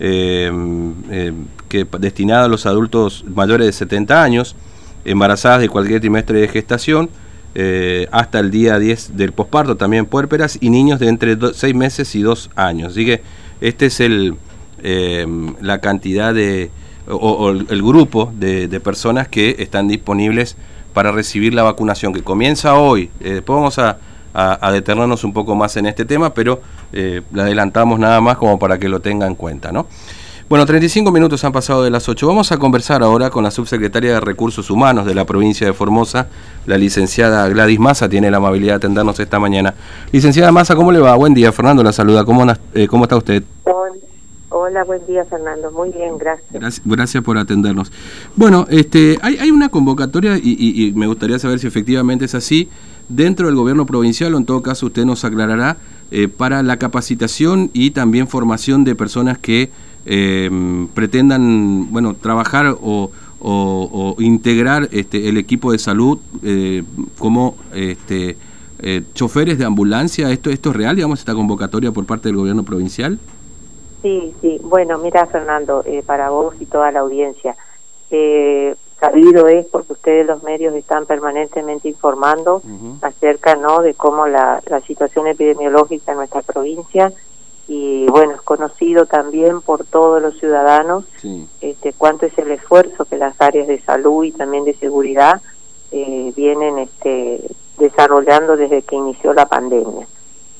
eh, que destinada a los adultos mayores de 70 años, embarazadas de cualquier trimestre de gestación, hasta el día 10 del posparto, también puérperas, y niños de entre 6 meses y 2 años. Así que este es el, la cantidad de, o, el grupo de, de, personas que están disponibles para recibir la vacunación, que comienza hoy. después vamos a a, detenernos un poco más en este tema, pero eh, le adelantamos nada más como para que lo tenga en cuenta, ¿no? Bueno, 35 minutos han pasado de las 8. Vamos a conversar ahora con la subsecretaria de Recursos Humanos de la provincia de Formosa, la licenciada Gladys Massa, tiene la amabilidad de atendernos esta mañana. Licenciada Massa, ¿cómo le va? Buen día, Fernando la saluda. ¿Cómo, eh, cómo está usted? Hola, buen día Fernando, muy bien, gracias. Gracias, por atendernos. Bueno, este, hay, hay una convocatoria y, y me gustaría saber si efectivamente es así dentro del gobierno provincial, o en todo caso usted nos aclarará, eh, para la capacitación y también formación de personas que eh, pretendan bueno, trabajar o, integrar este, el equipo de salud eh, como este, choferes de ambulancia. ¿Esto, ¿Esto es real, digamos, esta convocatoria por parte del gobierno provincial? Sí, sí. Bueno, mira, Fernando, para vos y toda la audiencia, eh, sabido es porque ustedes los medios están permanentemente informando acerca no de cómo la, la situación epidemiológica en nuestra provincia. Y bueno es conocido también por todos los ciudadanos este cuánto es el esfuerzo que las áreas de salud y también de seguridad eh, vienen este desarrollando desde que inició la pandemia.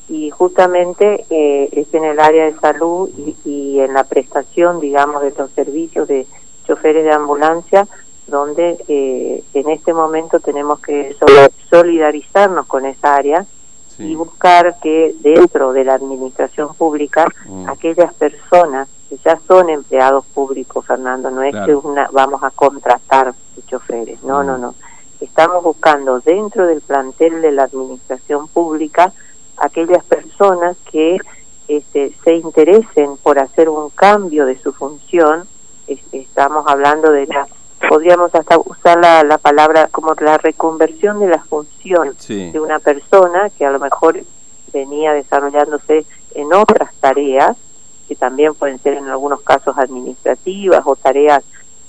Y justamente eh, es en el área de salud y, y en la prestación digamos de los servicios de choferes de ambulancia donde eh, en este momento tenemos que solidarizarnos con esa área y buscar que dentro de la administración pública mm. aquellas personas que ya son empleados públicos, Fernando, no es que una, vamos a contratar choferes, no, no, mm. no. Estamos buscando dentro del plantel de la administración pública aquellas personas que este, se interesen por hacer un cambio de su función. estamos hablando de la podríamos hasta usar la, la palabra como la reconversión de la función de una persona que a lo mejor venía desarrollándose en otras tareas, que también pueden ser en algunos casos administrativas o tareas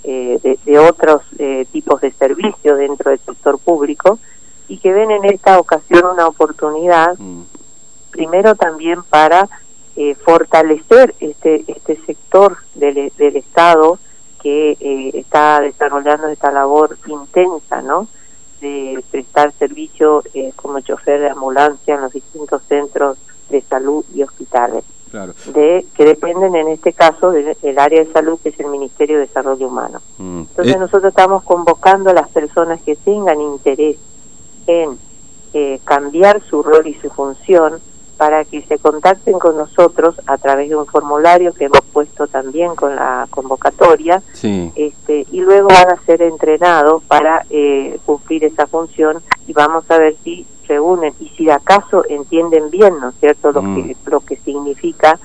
eh, de, otros eh, tipos de servicios dentro del sector público, y que ven en esta ocasión una oportunidad, mm. primero también para eh, fortalecer este, este sector del, del Estado, que eh, está desarrollando esta labor intensa, ¿no? De prestar servicio eh, como chofer de ambulancia en los distintos centros de salud y hospitales. Claro. De, que dependen en este caso del, área de salud que es el Ministerio de Desarrollo Humano. Mm. Entonces eh. nosotros estamos convocando a las personas que tengan interés en cambiar su rol y su función para que se contacten con nosotros a través de un formulario que hemos puesto también con la convocatoria este, y luego van a ser entrenados para eh, cumplir esa función y vamos a ver si reúnen y si acaso entienden bien, ¿no es cierto?, lo, que, mm. lo que significa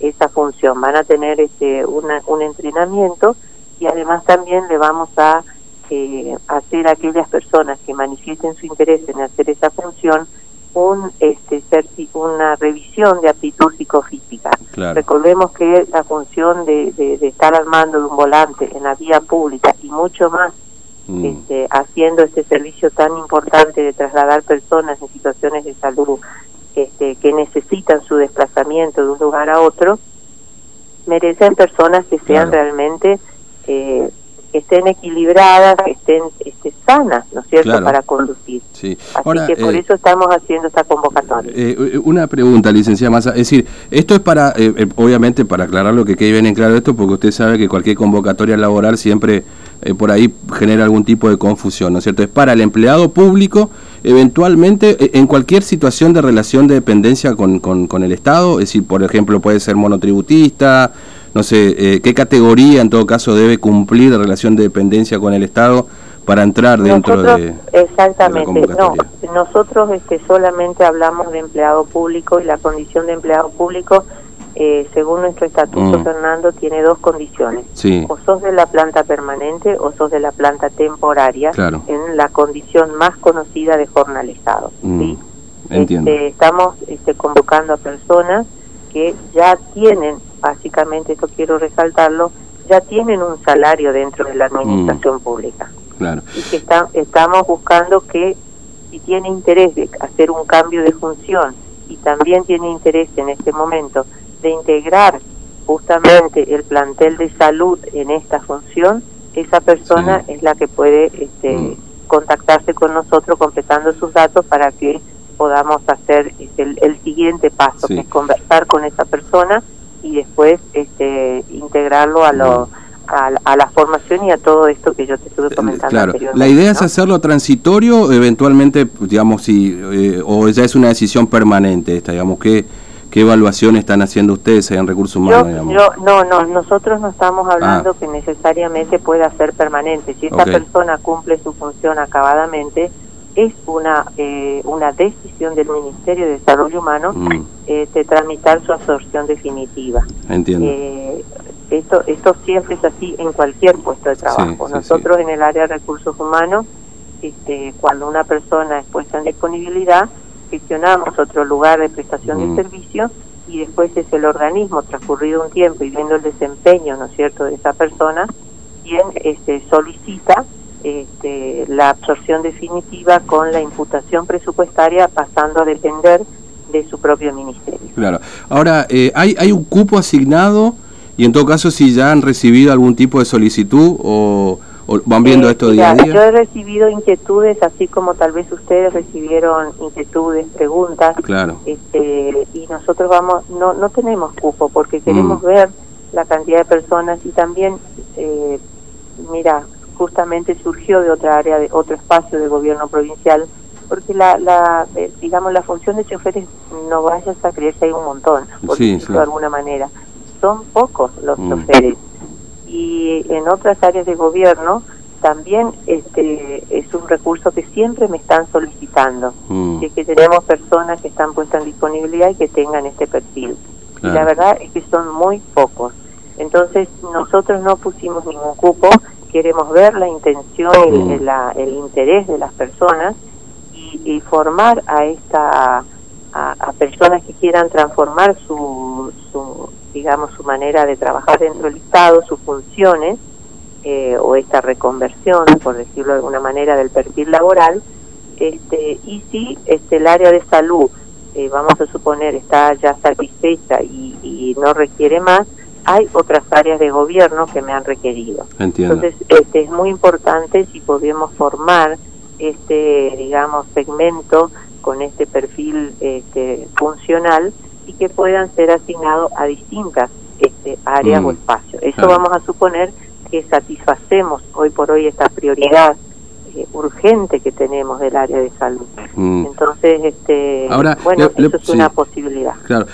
esa función. Van a tener este, una, un entrenamiento y además también le vamos a eh, hacer a aquellas personas que manifiesten su interés en hacer esa función un este una revisión de aptitud psicofísica. Recordemos que la función de, de, estar al mando de un volante en la vía pública y mucho más mm. este, haciendo este servicio tan importante de trasladar personas en situaciones de salud este, que necesitan su desplazamiento de un lugar a otro, merecen personas que sean realmente eh, que estén equilibradas, que estén este, sanas, ¿no es cierto?, para conducir. Sí. Así que por eh, eso estamos haciendo esta convocatoria. Eh, eh, una pregunta, licenciada Massa, es decir, esto es para, obviamente, para aclarar lo que quede bien en claro esto, porque usted sabe que cualquier convocatoria laboral siempre por ahí genera algún tipo de confusión, ¿no es cierto? Es para el empleado público, eventualmente, en cualquier situación de relación de dependencia con, con, con el Estado, es decir, por ejemplo, puede ser monotributista, no sé, eh, qué categoría en todo caso debe cumplir de relación de dependencia con el Estado para entrar dentro de exactamente no nosotros este solamente hablamos de empleado público y la condición de empleado público eh, según nuestro estatuto mm. Fernando tiene dos condiciones o sos de la planta permanente o sos de la planta temporaria en la condición más conocida de jornalizado mm. ¿sí? Este, estamos este, convocando a personas que ya tienen básicamente esto quiero resaltarlo, ya tienen un salario dentro de la administración mm. pública. Claro. Y que estamos buscando que si tiene interés de hacer un cambio de función y también tiene interés en este momento de integrar justamente el plantel de salud en esta función, esa persona es la que puede este, mm. contactarse con nosotros completando sus datos para que podamos hacer este, el, siguiente paso, que es conversar con esa persona y después este, integrarlo a lo... Mm a, la formación y a todo esto que yo te estuve eh, comentando. Claro, la idea es hacerlo transitorio, eventualmente, digamos, si, eh, o ya es una decisión permanente esta, digamos, ¿qué, qué evaluación están haciendo ustedes en recursos humanos? Yo, no, no, nosotros no estamos hablando ah. que necesariamente pueda ser permanente. Si esta persona cumple su función acabadamente, es una eh, una decisión del Ministerio de Desarrollo Humano mm. de tramitar su absorción definitiva. Entiendo esto, esto siempre es así en cualquier puesto de trabajo. Nosotros en el área de recursos humanos, este, cuando una persona es puesta en disponibilidad, gestionamos otro lugar de prestación de mm. servicios y después es el organismo, transcurrido un tiempo y viendo el desempeño, ¿no es cierto?, de esa persona, quien este, solicita este, la absorción definitiva con la imputación presupuestaria pasando a depender de su propio ministerio. Claro. Ahora, eh, ¿hay, ¿hay un cupo asignado y en todo caso, si ya han recibido algún tipo de solicitud o, van viendo eh, esto día a día. Yo he recibido inquietudes, así como tal vez ustedes recibieron inquietudes, preguntas. Claro. Este, y nosotros vamos, no, no tenemos cupo porque queremos mm. ver la cantidad de personas y también, eh, mira, justamente surgió de otra área, de otro espacio de gobierno provincial, porque la, la eh, digamos, la función de choferes no vayas a creerse hay un montón, por decirlo de alguna manera son pocos los mm. choferes. Y en otras áreas de gobierno también este es un recurso que siempre me están solicitando, mm. que tenemos personas que están puestas en disponibilidad y que tengan este perfil. Y la verdad es que son muy pocos. Entonces nosotros no pusimos ningún cupo, queremos ver la intención y mm. el, interés de las personas y, formar a esta a, personas que quieran transformar su, su digamos, su manera de trabajar dentro del Estado, sus funciones, eh, o esta reconversión, por decirlo de alguna manera, del perfil laboral, este, y si este, el área de salud, eh, vamos a suponer, está ya satisfecha y, y, no requiere más, hay otras áreas de gobierno que me han requerido. Entonces, este, es muy importante si podemos formar este, digamos, segmento con este perfil este, funcional y que puedan ser asignados a distintas este, áreas o mm, espacios. Eso vamos a suponer que satisfacemos hoy por hoy esta prioridad eh, urgente que tenemos del área de salud. Mm. Entonces, este, ahora, bueno, eso es una posibilidad. Claro,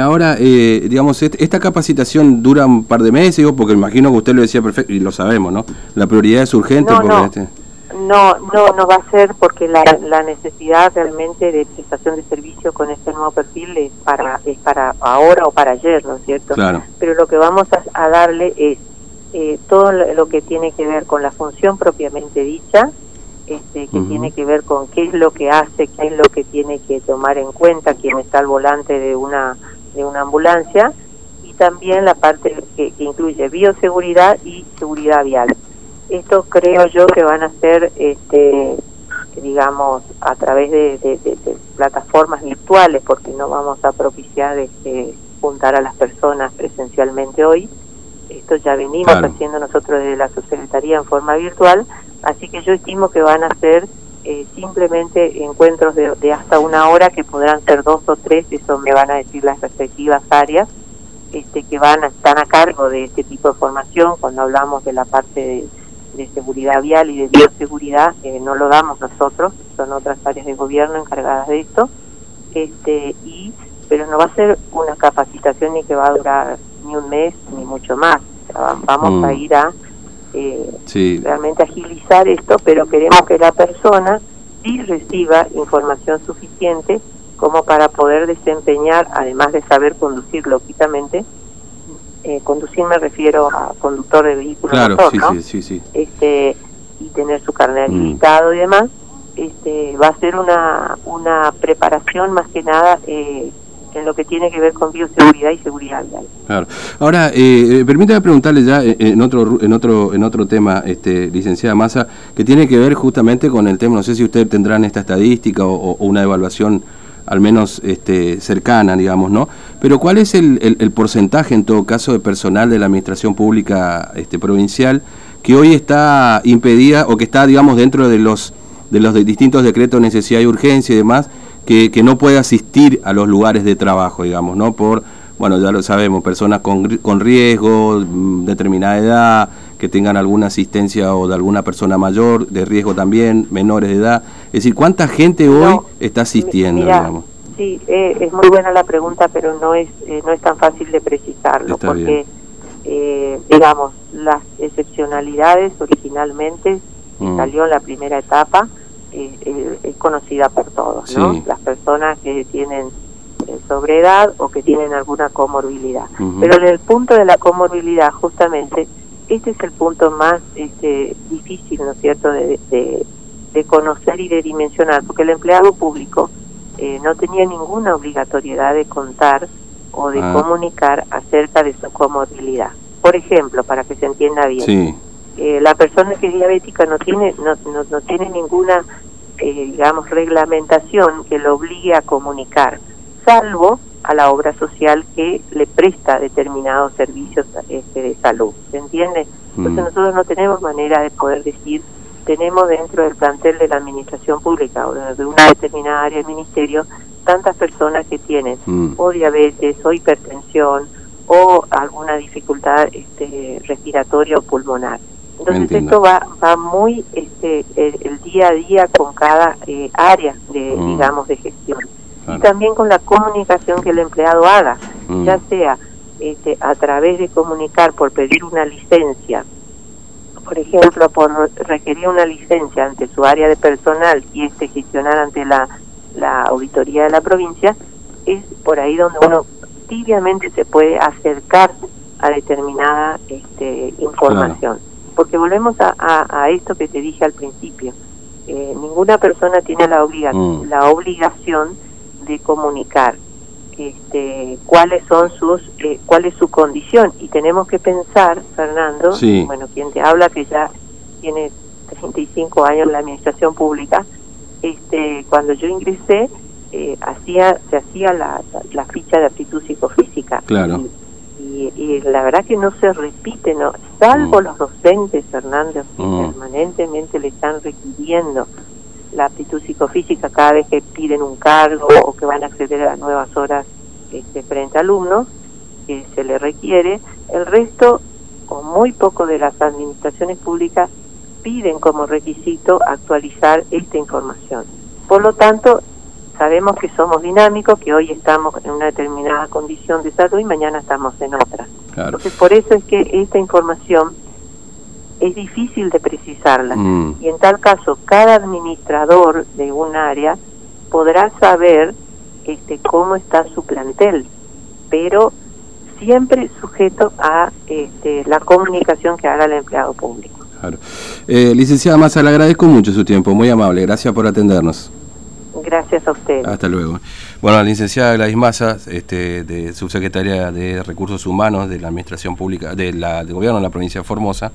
ahora, eh, digamos, esta capacitación dura un par de meses, porque imagino que usted lo decía perfecto, y lo sabemos, ¿no? La prioridad es urgente. porque Este... No, no, no va a ser porque la, la necesidad realmente de prestación de servicio con este nuevo perfil es para es para ahora o para ayer, ¿no es cierto? Claro. Pero lo que vamos a, darle es eh, todo lo que tiene que ver con la función propiamente dicha, este, que tiene que ver con qué es lo que hace, qué es lo que tiene que tomar en cuenta quien está al volante de una de una ambulancia y también la parte que incluye bioseguridad y seguridad vial. Esto creo yo que van a ser, este, digamos, a través de, plataformas virtuales, porque no vamos a propiciar este, juntar a las personas presencialmente hoy. Esto ya venimos haciendo nosotros desde la subsecretaría en forma virtual, así que yo estimo que van a ser eh, simplemente encuentros de, de, hasta una hora que podrán ser dos o tres, eso me van a decir las respectivas áreas este, que van a estar a cargo de este tipo de formación cuando hablamos de la parte de de seguridad vial y de bioseguridad eh, no lo damos nosotros, son otras áreas de gobierno encargadas de esto, este, y pero no va a ser una capacitación ni que va a durar ni un mes ni mucho más, vamos a mm. ir a eh, realmente agilizar esto, pero queremos que la persona sí reciba información suficiente como para poder desempeñar, además de saber conducir lógicamente, eh, conducir me refiero a conductor de vehículo claro, sí, sí, sí, Este, y tener su carnet mm. habilitado y demás, este, va a ser una, una preparación más que nada eh, en lo que tiene que ver con bioseguridad y seguridad. Claro. Ahora, eh, eh permítame preguntarle ya en otro en otro en otro tema, este, licenciada Massa, que tiene que ver justamente con el tema, no sé si usted tendrá esta estadística o, una evaluación al menos este, cercana, digamos, ¿no? Pero ¿cuál es el, el, porcentaje, en todo caso, de personal de la administración pública este, provincial que hoy está impedida o que está, digamos, dentro de los de los distintos decretos de necesidad y urgencia y demás, que, que, no puede asistir a los lugares de trabajo, digamos, ¿no? Por, bueno, ya lo sabemos, personas con, con riesgo, mm, determinada edad, que tengan alguna asistencia o de alguna persona mayor, de riesgo también, menores de edad. Es decir, ¿cuánta gente hoy está asistiendo, digamos? Sí, eh, es muy buena la pregunta, pero no es, eh, no es tan fácil de precisarlo, porque, eh, digamos, las excepcionalidades originalmente mm. salió en la primera etapa, es conocida por todos, ¿no? Las personas que tienen eh, sobredad o que tienen alguna comorbilidad. Pero en el punto de la comorbilidad, justamente, este es el punto más este, difícil, ¿no es cierto?, de, de, conocer y de dimensionar, porque el empleado público eh, no tenía ninguna obligatoriedad de contar o de ah. comunicar acerca de su comorbilidad. Por ejemplo, para que se entienda bien, eh, la persona que es diabética no tiene, no, no, tiene ninguna, eh, digamos, reglamentación que lo obligue a comunicar, salvo a la obra social que le presta determinados servicios este, de salud. ¿Se entiende? Entonces mm. nosotros no tenemos manera de poder decir, tenemos dentro del plantel de la administración pública o de una determinada área del ministerio tantas personas que tienen mm. o diabetes o hipertensión o alguna dificultad este, respiratoria o pulmonar. Entonces esto va, va muy este, el, día a día con cada eh, área de, mm. digamos, de gestión. Y también con la comunicación que el empleado haga, mm. ya sea este, a través de comunicar por pedir una licencia, por ejemplo, por requerir una licencia ante su área de personal y este gestionar ante la, la auditoría de la provincia, es por ahí donde uno tibiamente se puede acercar a determinada este, información porque volvemos a, a, esto que te dije al principio. Eh, ninguna persona tiene la, obliga mm. la obligación de comunicar este, cuáles son sus, eh, cuál es su condición. Y tenemos que pensar, Fernando, bueno, quien te habla que ya tiene 35 años en la administración pública, este, cuando yo ingresé, eh, hacía, se hacía la, la, ficha de aptitud psicofísica. Claro y, la verdad que no se repite, no salvo mm. los docentes, Fernando, que mm. permanentemente le están requiriendo la aptitud psicofísica cada vez que piden un cargo o que van a acceder a nuevas horas este, frente a alumnos, que se le requiere. El resto, o muy poco de las administraciones públicas, piden como requisito actualizar esta información. Por lo tanto, sabemos que somos dinámicos, que hoy estamos en una determinada condición de salud y mañana estamos en otra. Entonces, por eso es que esta información es difícil de precisarla. Mm. Y en tal caso, cada administrador de un área podrá saber este, cómo está su plantel, pero siempre sujeto a este, la comunicación que haga el empleado público. Claro. Eh, licenciada Massa, le agradezco mucho su tiempo, muy amable, gracias por atendernos. Gracias a usted. Hasta luego. Bueno, la licenciada Gladys Maza, este, de subsecretaria de Recursos Humanos de la Administración Pública, de la, del Gobierno de la provincia de Formosa.